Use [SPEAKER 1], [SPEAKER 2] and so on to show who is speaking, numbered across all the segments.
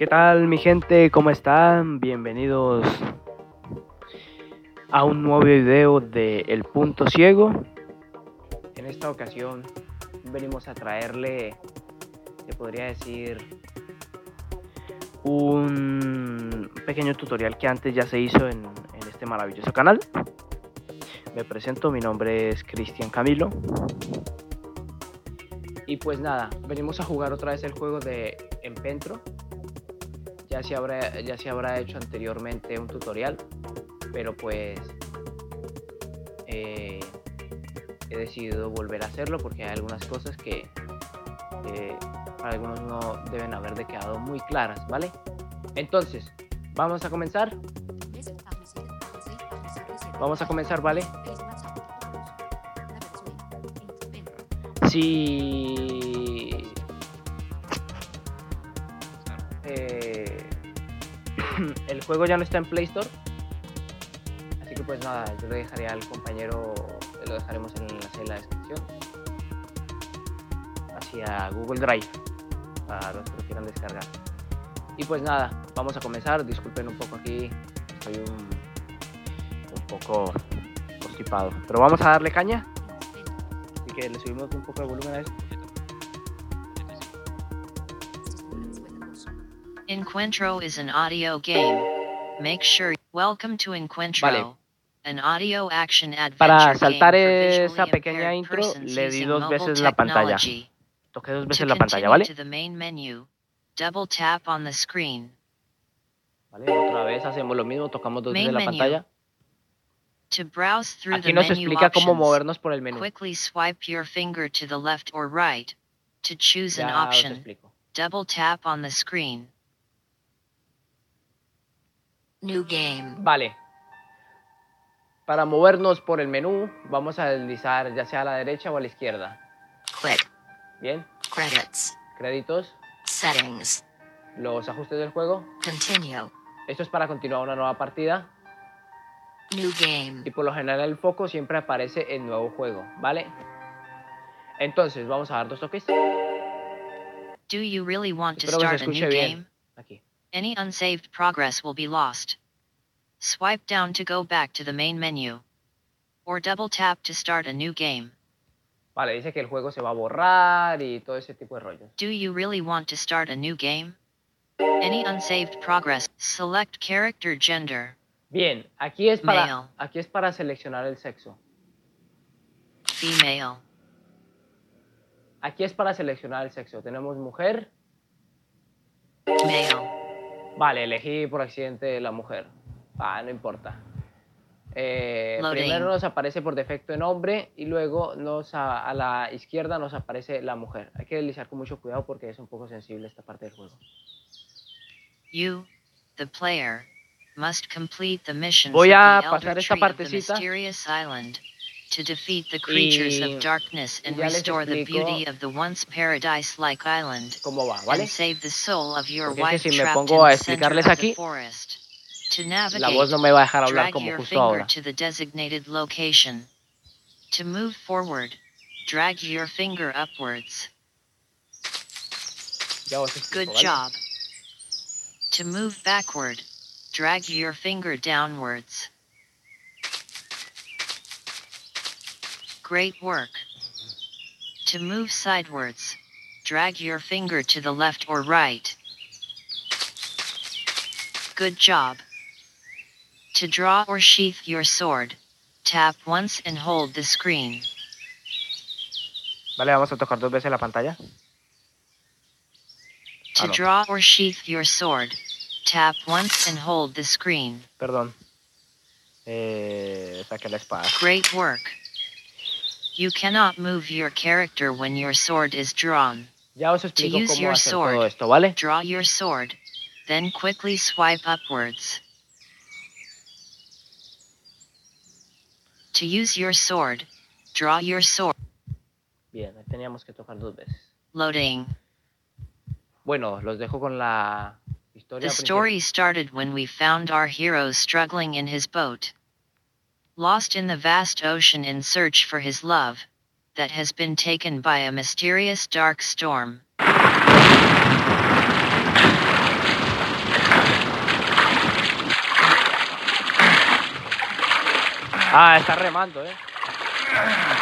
[SPEAKER 1] ¿Qué tal mi gente? ¿Cómo están? Bienvenidos a un nuevo video de El Punto Ciego. En esta ocasión venimos a traerle, se podría decir, un pequeño tutorial que antes ya se hizo en, en este maravilloso canal. Me presento, mi nombre es Cristian Camilo. Y pues nada, venimos a jugar otra vez el juego de Empentro. Ya se habrá, ya se habrá hecho anteriormente un tutorial, pero pues eh, he decidido volver a hacerlo porque hay algunas cosas que eh, para algunos no deben haber de quedado muy claras, ¿vale? Entonces, vamos a comenzar. Vamos a comenzar, ¿vale? Si juego ya no está en Play Store, así que pues nada, yo lo dejaré al compañero, lo dejaremos en el enlace de la descripción hacia Google Drive para los que lo quieran descargar. Y pues nada, vamos a comenzar. Disculpen un poco aquí, estoy un, un poco constipado, pero vamos a darle caña. Así que le subimos un poco de volumen a esto.
[SPEAKER 2] Encuentro is an audio game. Make sure. Welcome to Encuentro,
[SPEAKER 1] Vale.
[SPEAKER 2] an audio action adventure
[SPEAKER 1] Para
[SPEAKER 2] game
[SPEAKER 1] saltar
[SPEAKER 2] for
[SPEAKER 1] esa pequeña intro, le di dos veces la pantalla. Toqué dos
[SPEAKER 2] To
[SPEAKER 1] veces la pantalla, ¿vale?
[SPEAKER 2] to the main menu, double tap on the screen.
[SPEAKER 1] Vale, otra vez hacemos lo mismo, tocamos dos veces
[SPEAKER 2] Main
[SPEAKER 1] la
[SPEAKER 2] menu.
[SPEAKER 1] pantalla.
[SPEAKER 2] To browse through
[SPEAKER 1] Aquí
[SPEAKER 2] the
[SPEAKER 1] nos
[SPEAKER 2] menu
[SPEAKER 1] explica cómo
[SPEAKER 2] options,
[SPEAKER 1] movernos por el menú.
[SPEAKER 2] quickly swipe your finger to the left or right. To choose an
[SPEAKER 1] Ya os
[SPEAKER 2] option, double tap on the screen. New game.
[SPEAKER 1] Vale. Para movernos por el menú, vamos a deslizar ya sea a la derecha o a la izquierda.
[SPEAKER 2] Quit.
[SPEAKER 1] Bien,
[SPEAKER 2] Credits.
[SPEAKER 1] créditos,
[SPEAKER 2] Settings.
[SPEAKER 1] los ajustes del juego.
[SPEAKER 2] Continue.
[SPEAKER 1] Esto es para continuar una nueva partida.
[SPEAKER 2] New game.
[SPEAKER 1] Y por lo general el foco siempre aparece en nuevo juego, ¿vale? Entonces, vamos a dar dos toques.
[SPEAKER 2] Do you really want to
[SPEAKER 1] Espero que se
[SPEAKER 2] start a new
[SPEAKER 1] bien.
[SPEAKER 2] game?
[SPEAKER 1] Aquí.
[SPEAKER 2] Any unsaved progress will be lost. Swipe down to go back to the main menu. Or double tap to start a new game.
[SPEAKER 1] Vale, dice que el juego se va a borrar y todo ese tipo de rollos.
[SPEAKER 2] Do you really want to start a new game? Any unsaved progress. Select character gender.
[SPEAKER 1] Bien, aquí es para,
[SPEAKER 2] Male.
[SPEAKER 1] aquí es para seleccionar el sexo.
[SPEAKER 2] Female.
[SPEAKER 1] Aquí es para seleccionar el sexo. Tenemos mujer.
[SPEAKER 2] Male.
[SPEAKER 1] Vale, elegí por accidente la mujer. Ah, no importa. Eh, primero nos aparece por defecto en hombre y luego nos a, a la izquierda nos aparece la mujer. Hay que deslizar con mucho cuidado porque es un poco sensible esta parte del juego.
[SPEAKER 2] You, the player, must complete the
[SPEAKER 1] Voy a pasar esta partecita.
[SPEAKER 2] To defeat the creatures of darkness and restore the beauty of the once paradise-like island.
[SPEAKER 1] Va? ¿Vale?
[SPEAKER 2] and save the soul of your
[SPEAKER 1] Porque es que
[SPEAKER 2] wife
[SPEAKER 1] si
[SPEAKER 2] trapped in the center of the forest. To
[SPEAKER 1] La
[SPEAKER 2] navigate,
[SPEAKER 1] voz no me va a dejar hablar como
[SPEAKER 2] your
[SPEAKER 1] justo
[SPEAKER 2] finger
[SPEAKER 1] ahora.
[SPEAKER 2] to the designated location. To move forward, drag your finger upwards. Good job. To move backward, drag your finger downwards. Great work. To move sidewards, drag your finger to the left or right. Good job. To draw or sheath your sword, tap once and hold the screen.
[SPEAKER 1] Vale, vamos a tocar dos veces la pantalla.
[SPEAKER 2] To
[SPEAKER 1] Ah, no.
[SPEAKER 2] draw or sheath your sword, tap once and hold the screen.
[SPEAKER 1] Perdón. Eh, saqué la espada.
[SPEAKER 2] Great work. You cannot move your character when your sword is drawn.
[SPEAKER 1] Ya os explico
[SPEAKER 2] use
[SPEAKER 1] cómo
[SPEAKER 2] your
[SPEAKER 1] hacer
[SPEAKER 2] sword.
[SPEAKER 1] todo esto, ¿vale?
[SPEAKER 2] Draw your sword, then quickly swipe upwards. To use your sword, draw your sword.
[SPEAKER 1] Bien, teníamos que tocar dos veces.
[SPEAKER 2] Loading.
[SPEAKER 1] Bueno, los dejo con la historia.
[SPEAKER 2] The story started when we found our hero struggling in his boat lost in the vast ocean in search for his love, that has been taken by a mysterious dark storm.
[SPEAKER 1] Ah, está remando, eh.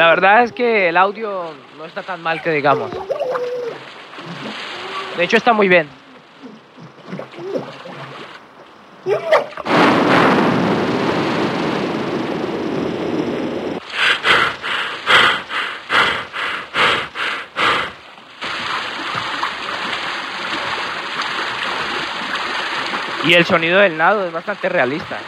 [SPEAKER 1] La verdad es que el audio no está tan mal que digamos. De hecho está muy bien. Y el sonido del nado es bastante realista.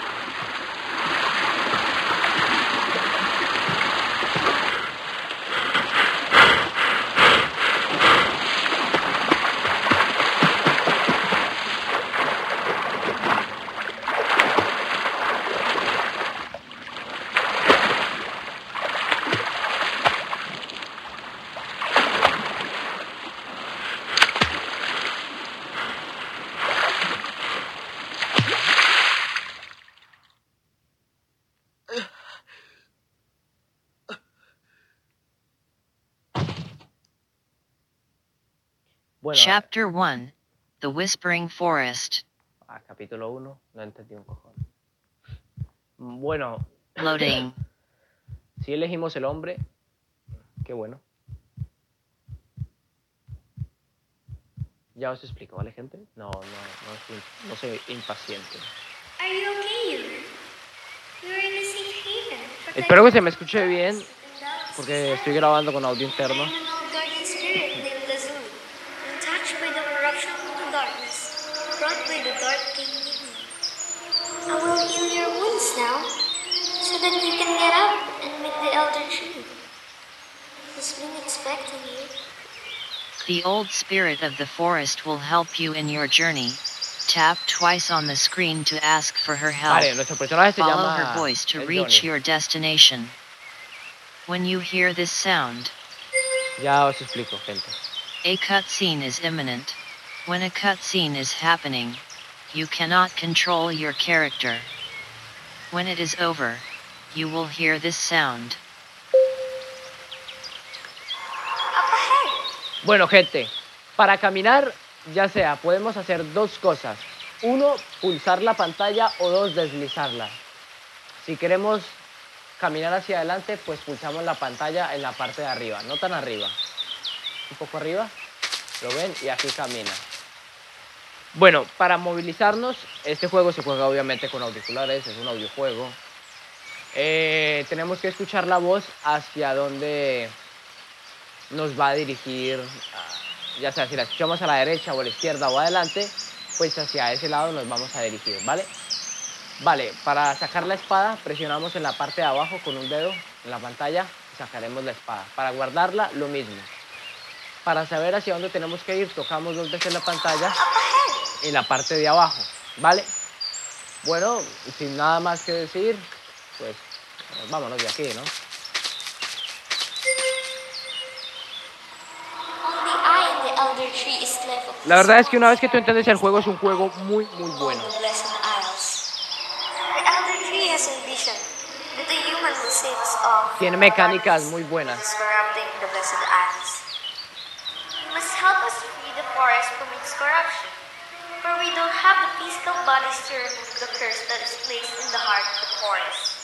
[SPEAKER 1] Bueno,
[SPEAKER 2] Chapter 1 The Whispering Forest.
[SPEAKER 1] ah, capítulo 1, no entendí un cojón. Bueno,
[SPEAKER 2] Loading.
[SPEAKER 1] si elegimos el hombre, qué bueno. Ya os explico, ¿vale, gente? No, no, no, soy, no soy impaciente.
[SPEAKER 3] Are you okay, Euler? You're in a safe haven.
[SPEAKER 1] Espero que se me escuche bien, porque estoy grabando con audio interno.
[SPEAKER 3] So that you can get up and meet the elder tree. He's been expecting you.
[SPEAKER 2] The old spirit of the forest will help you in your journey. Tap twice on the screen to ask for her help.
[SPEAKER 1] Vale, nuestro personaje
[SPEAKER 2] Follow her voice to reach
[SPEAKER 1] Johnny.
[SPEAKER 2] your destination. When you hear this sound,
[SPEAKER 1] Ya os explico, gente.
[SPEAKER 2] a cutscene is imminent. When a cutscene is happening, you cannot control your character. When it is over, you will hear this sound.
[SPEAKER 3] Up ahead!
[SPEAKER 1] Bueno, gente, para caminar, ya sea, podemos hacer dos cosas. Uno, pulsar la pantalla o dos, deslizarla. Si queremos caminar hacia adelante, pues pulsamos la pantalla en la parte de arriba, no tan arriba. Un poco arriba, lo ven, y aquí camina. Bueno, para movilizarnos, este juego se juega obviamente con auriculares, es un audiojuego. Eh, tenemos que escuchar la voz hacia donde nos va a dirigir, a- ya sea si la escuchamos a la derecha o a la izquierda o adelante, pues hacia ese lado nos vamos a dirigir, ¿vale? Vale, para sacar la espada presionamos en la parte de abajo con un dedo en la pantalla y sacaremos la espada. Para guardarla, lo mismo. Para saber hacia dónde tenemos que ir, tocamos dos veces la pantalla en la parte de abajo, ¿vale? Bueno, sin nada más que decir, pues vámonos de aquí, ¿no? La verdad es que una vez que tú entiendes el juego, es un juego muy, muy bueno.
[SPEAKER 3] the Blessed Isles. The elder tree has envisioned that the human will save us all.
[SPEAKER 1] Tiene mecánicas muy buenas.
[SPEAKER 3] that is corrupting the Blessed Isles. You must help us free the forest from its corruption, for we don't have the physical bodies to remove the curse that is placed in the heart of the forest.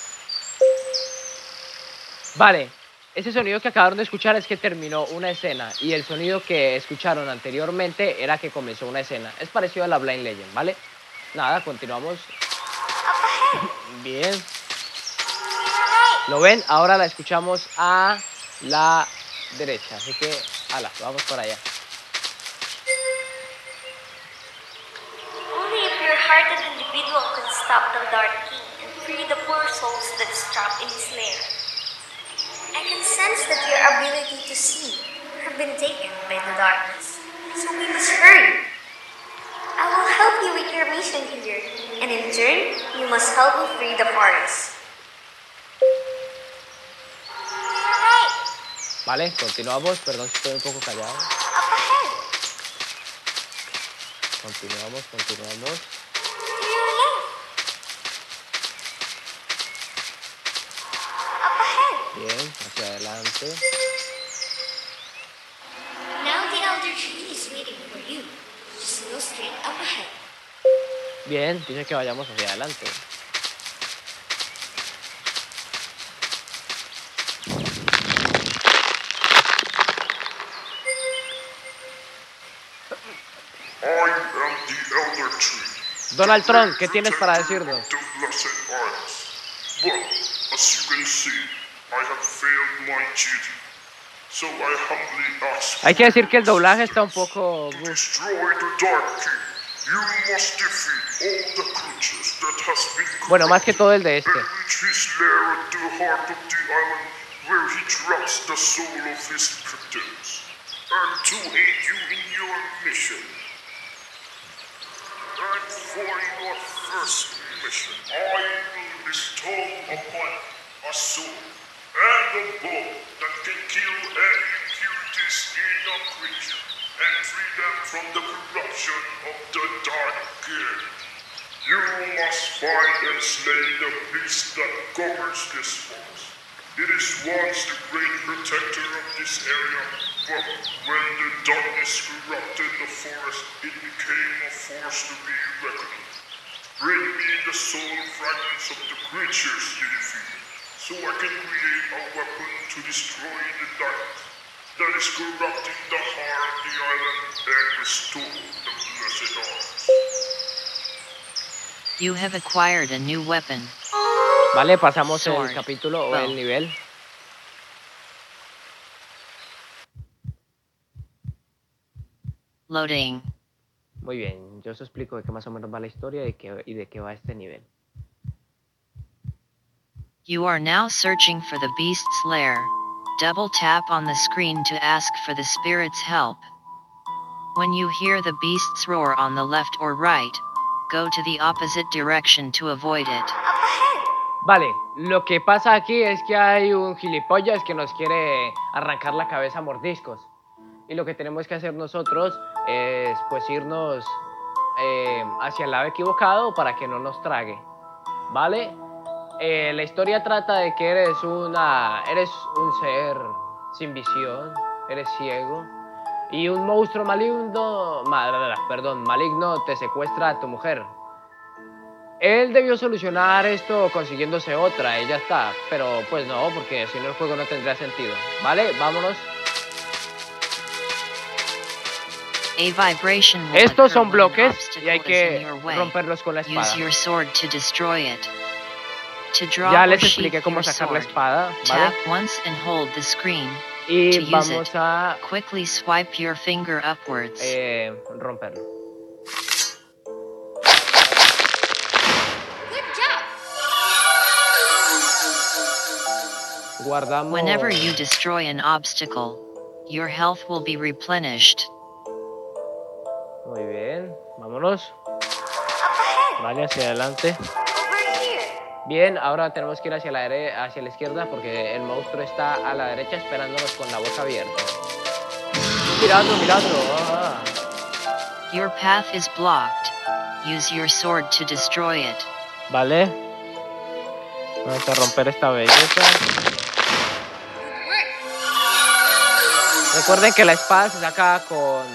[SPEAKER 1] Vale, ese sonido que acabaron de escuchar es que terminó una escena y el sonido que escucharon anteriormente era que comenzó una escena. Es parecido a la Blind Legend, ¿vale? Nada, continuamos. Bien! ¿lo ven? Ahora la escuchamos a la derecha, así que, ala, vamos por allá.
[SPEAKER 3] Only a I can sense that your ability to see have been taken by the darkness, so we must hurry. I will help you with your mission here, and in turn, you must help me free the forest. To
[SPEAKER 1] Vale, continuamos, perdón si estoy un poco callado.
[SPEAKER 3] up ahead.
[SPEAKER 1] Continuamos, continuamos. Bien, dice que vayamos hacia adelante. Donald Trump, ¿qué tienes para decirnos? Hay que decir que el doblaje está un poco...
[SPEAKER 4] to destroy the Dark King. You must defeat all the creatures that has been
[SPEAKER 1] Bueno, más que todo el de este.
[SPEAKER 4] And the bow that can kill any impurities in creature and free them from the corruption of the dark king. You must find and slay the beast that governs this forest. It is once the great protector of this area, but when the darkness corrupted the forest, it became a force to be reckoned. Bring me the soul fragments of the creatures you defeated, so I can create a weapon to destroy the darkness that is corrupting the heart of the island and restore the blessed arms.
[SPEAKER 2] You have acquired a new weapon.
[SPEAKER 1] Vale, pasamos el
[SPEAKER 2] Sword.
[SPEAKER 1] capítulo o el nivel.
[SPEAKER 2] Loading.
[SPEAKER 1] Muy bien, yo os explico de qué más o menos va la historia y, qué- y de qué va este nivel.
[SPEAKER 2] You are now searching for the beast's lair. Double tap on the screen to ask for the spirit's help. When you hear the beast's roar on the left or right, go to the opposite direction to avoid it.
[SPEAKER 1] Vale, lo que pasa aquí es que hay un gilipollas que nos quiere arrancar la cabeza a mordiscos. Y lo que tenemos que hacer nosotros es pues irnos eh, hacia el lado equivocado para que no nos trague. ¿Vale? Eh, la historia trata de que eres una. eres un ser sin visión, eres ciego. Y un monstruo maligno. ma- perdón, maligno te secuestra a tu mujer. Él debió solucionar esto consiguiéndose otra ya está. Pero pues no, porque si no el juego no tendría sentido. ¿Vale? Vámonos.
[SPEAKER 2] A vibration will
[SPEAKER 1] Estos son bloques y hay que romperlos con la espada. Ya les expliqué cómo sacar la espada,
[SPEAKER 2] tap
[SPEAKER 1] ¿vale?
[SPEAKER 2] once and hold the screen.
[SPEAKER 1] Y
[SPEAKER 2] to use
[SPEAKER 1] vamos
[SPEAKER 2] it.
[SPEAKER 1] a
[SPEAKER 2] Quickly swipe your finger upwards.
[SPEAKER 1] eh, romperlo. Guardamos.
[SPEAKER 2] Whenever you destroy an obstacle, your health will be replenished.
[SPEAKER 1] Muy bien, vámonos. Vale, hacia adelante. Bien, ahora tenemos que ir hacia la, dere- hacia la izquierda porque el monstruo está a la derecha esperándonos con la boca abierta. Miradlo, miradlo. ah.
[SPEAKER 2] Your path is blocked. Use your sword to destroy it.
[SPEAKER 1] Vale. Vamos a romper esta belleza. Recuerden que la espada se saca con...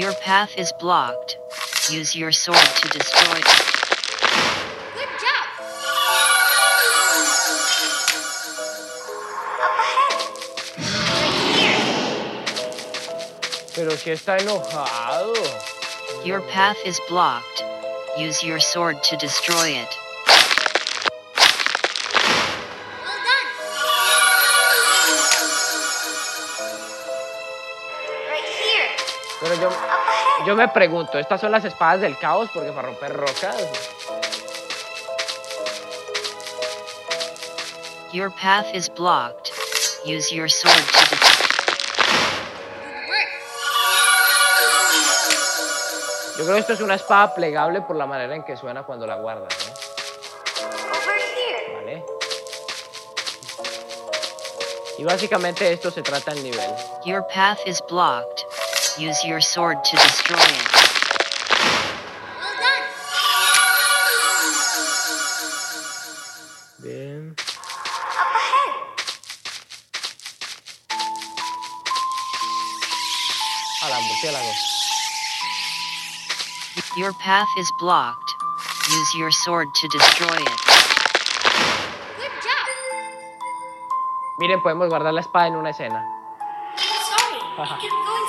[SPEAKER 2] Your path is blocked. Use your sword to destroy it.
[SPEAKER 3] Good job! Up ahead! Right here!
[SPEAKER 1] Pero si está enojado.
[SPEAKER 2] Your path is blocked. Use your sword to destroy it.
[SPEAKER 3] Well done! Right here!
[SPEAKER 1] Pero yo,
[SPEAKER 3] Up ahead!
[SPEAKER 1] Yo me pregunto, ¿estas son las espadas del caos? Porque para romper rocas.
[SPEAKER 2] Your path is blocked. Use your sword to!
[SPEAKER 1] Yo creo que esto es una espada plegable por la manera en que suena cuando la guardas,
[SPEAKER 3] here!
[SPEAKER 1] ¿Vale? Y básicamente esto se trata el nivel.
[SPEAKER 2] Your path is blocked. Use your sword to destroy it.
[SPEAKER 3] Then. Up ahead. Alam, murciélago.
[SPEAKER 2] Your path is blocked. Use your sword to destroy it.
[SPEAKER 3] Good job.
[SPEAKER 1] Miren, podemos guardar la espada en una escena.
[SPEAKER 3] Sorry.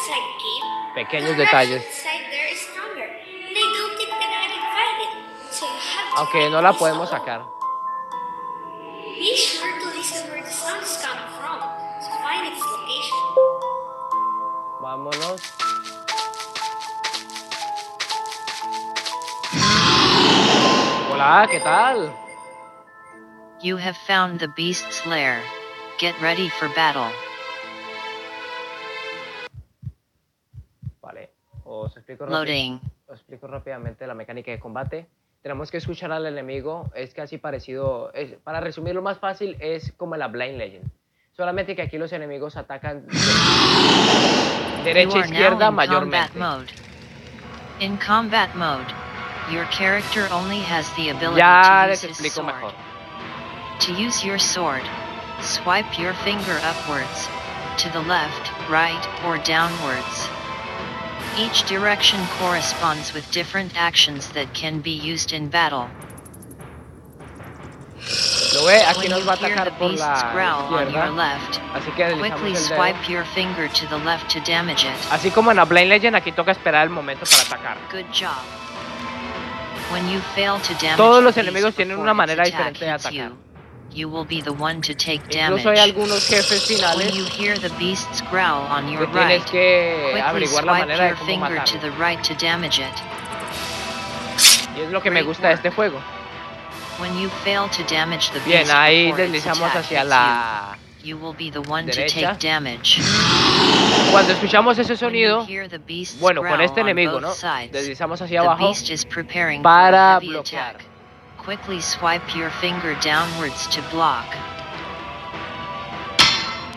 [SPEAKER 1] Pequeños detalles. Aunque no la podemos sacar. Vámonos. Hola, ¿qué tal?
[SPEAKER 2] You have found the beast's lair. Get ready for battle.
[SPEAKER 1] Explico, explico rápidamente la mecánica de combate. Tenemos que escuchar al enemigo, es casi parecido, es- para resumirlo más fácil, es como la Blind Legend. Solamente que aquí los enemigos atacan de- derecha izquierda
[SPEAKER 2] now in combat
[SPEAKER 1] mayormente.
[SPEAKER 2] mode. In combat mode, your character only has the ability
[SPEAKER 1] Ya
[SPEAKER 2] to
[SPEAKER 1] les
[SPEAKER 2] use his
[SPEAKER 1] explico
[SPEAKER 2] sword.
[SPEAKER 1] mejor.
[SPEAKER 2] To use your sword, swipe your finger upwards, to the left, right, or downwards. Each direction corresponds with different actions that can be used in battle.
[SPEAKER 1] Lo ve, aquí
[SPEAKER 2] When
[SPEAKER 1] nos va a atacar por la izquierda. Así que
[SPEAKER 2] quickly swipe your finger to the left to damage it.
[SPEAKER 1] Así como en la Blind Legend, aquí toca esperar el momento para atacar.
[SPEAKER 2] Good job. When you fail to damage
[SPEAKER 1] Todos los enemigos tienen una manera diferente de atacar.
[SPEAKER 2] You, you will be the one to take damage.
[SPEAKER 1] Incluso hay algunos jefes
[SPEAKER 2] When
[SPEAKER 1] finales
[SPEAKER 2] you hear the beast's growl on
[SPEAKER 1] que
[SPEAKER 2] your
[SPEAKER 1] tienes
[SPEAKER 2] right,
[SPEAKER 1] que
[SPEAKER 2] quickly
[SPEAKER 1] averiguar la
[SPEAKER 2] swipe
[SPEAKER 1] manera de
[SPEAKER 2] your
[SPEAKER 1] cómo
[SPEAKER 2] finger to the right to damage it.
[SPEAKER 1] Y es lo que me gusta de este juego.
[SPEAKER 2] When you fail to damage the
[SPEAKER 1] Bien,
[SPEAKER 2] beast
[SPEAKER 1] ahí
[SPEAKER 2] before its
[SPEAKER 1] deslizamos hacia la...
[SPEAKER 2] you, will be the one to
[SPEAKER 1] derecha.
[SPEAKER 2] take damage.
[SPEAKER 1] Cuando escuchamos ese sonido, bueno, con este enemigo, ¿no? Deslizamos hacia abajo
[SPEAKER 2] beast is preparing
[SPEAKER 1] para bloquear.
[SPEAKER 2] Attack. Quickly swipe your finger downwards to block.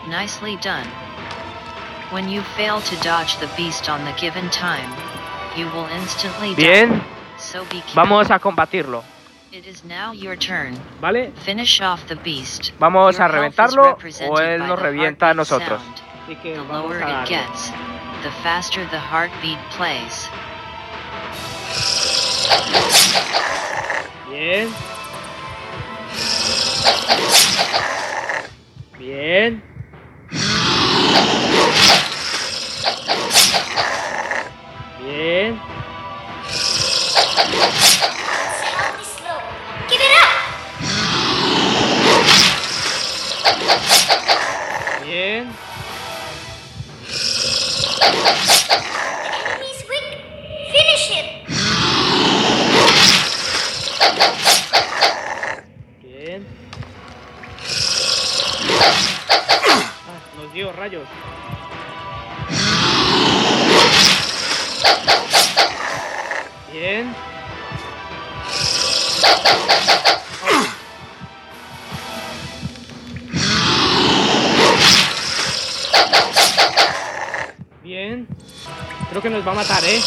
[SPEAKER 2] Nicely done. When you fail to dodge the beast on the given time, you will instantly die. So be careful.
[SPEAKER 1] vamos a combatirlo,
[SPEAKER 2] It is now your turn.
[SPEAKER 1] ¿vale?
[SPEAKER 2] Finish off the beast.
[SPEAKER 1] Vamos
[SPEAKER 2] Your
[SPEAKER 1] a
[SPEAKER 2] health
[SPEAKER 1] reventarlo o él nos
[SPEAKER 2] the
[SPEAKER 1] revienta a nosotros.
[SPEAKER 2] sound.
[SPEAKER 1] Así que
[SPEAKER 2] The lower
[SPEAKER 1] a
[SPEAKER 2] it gets, the faster the heartbeat plays.
[SPEAKER 1] Bien. Bien. Bien. Ah, nos dio rayos. Bien. Bien. Creo que nos va a matar, ¿eh?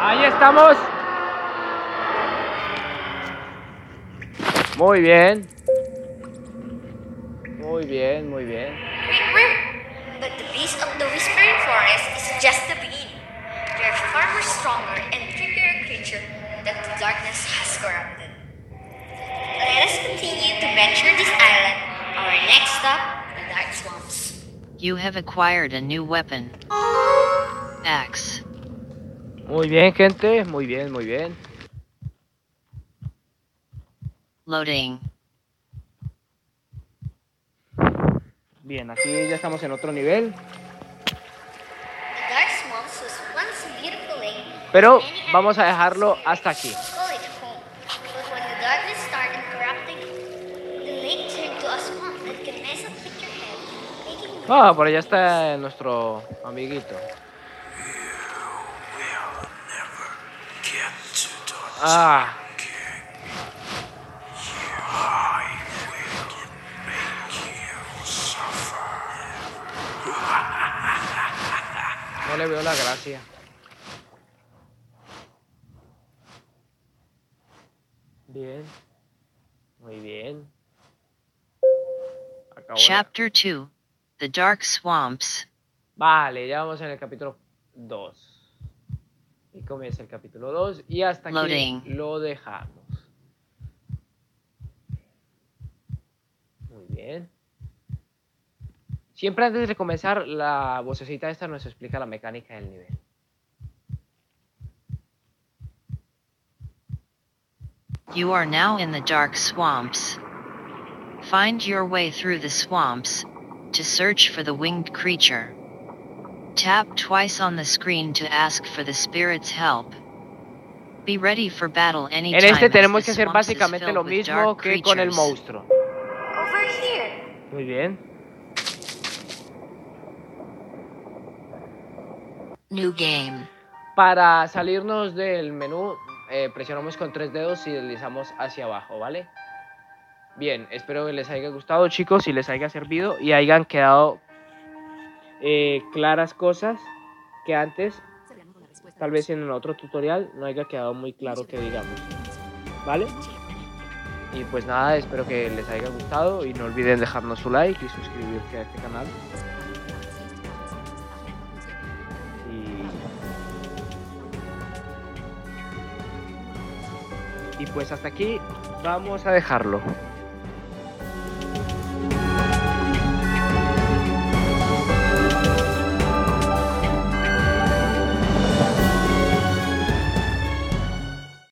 [SPEAKER 1] Ahí estamos. Muy bien. Muy bien, muy bien.
[SPEAKER 3] But the beast of the Whispering Forest is just the beginning. They're far more stronger and trickier creature that the darkness has corrupted. Let us continue to venture this island. Our next stop, the Dark Swamps.
[SPEAKER 2] You have acquired a new weapon. Axe.
[SPEAKER 1] Muy bien, gente. Muy bien, muy bien.
[SPEAKER 2] Loading.
[SPEAKER 1] Bien, aquí ya estamos en otro nivel. Pero vamos a dejarlo hasta aquí.
[SPEAKER 3] call it home. But when the darkness started
[SPEAKER 1] le veo la gracia. Bien. Muy bien. Acabó
[SPEAKER 2] Chapter 2 The Dark Swamps.
[SPEAKER 1] Vale, ya vamos en el capítulo 2. Y comienza el capítulo 2 y hasta aquí
[SPEAKER 2] Loading.
[SPEAKER 1] lo dejamos. Muy bien. Siempre antes de comenzar, la vocecita esta nos explica la mecánica del nivel.
[SPEAKER 2] You are now in the dark swamps. Find your way through the swamps to search for the winged creature. Tap twice on the screen to ask for the spirit's help. Be ready for battle anytime
[SPEAKER 1] En este tenemos que hacer básicamente lo mismo que con el monstruo.
[SPEAKER 3] Over here.
[SPEAKER 1] Muy bien.
[SPEAKER 2] New game.
[SPEAKER 1] Para salirnos del menú, eh, presionamos con tres dedos y deslizamos hacia abajo, ¿vale? Bien, espero que les haya gustado, chicos, y les haya servido y hayan quedado eh, claras cosas que antes, tal vez en el otro tutorial, no haya quedado muy claro que digamos, ¿vale? Y pues nada, espero que les haya gustado y no olviden dejarnos su like y suscribirse a este canal. Pues hasta aquí vamos a dejarlo.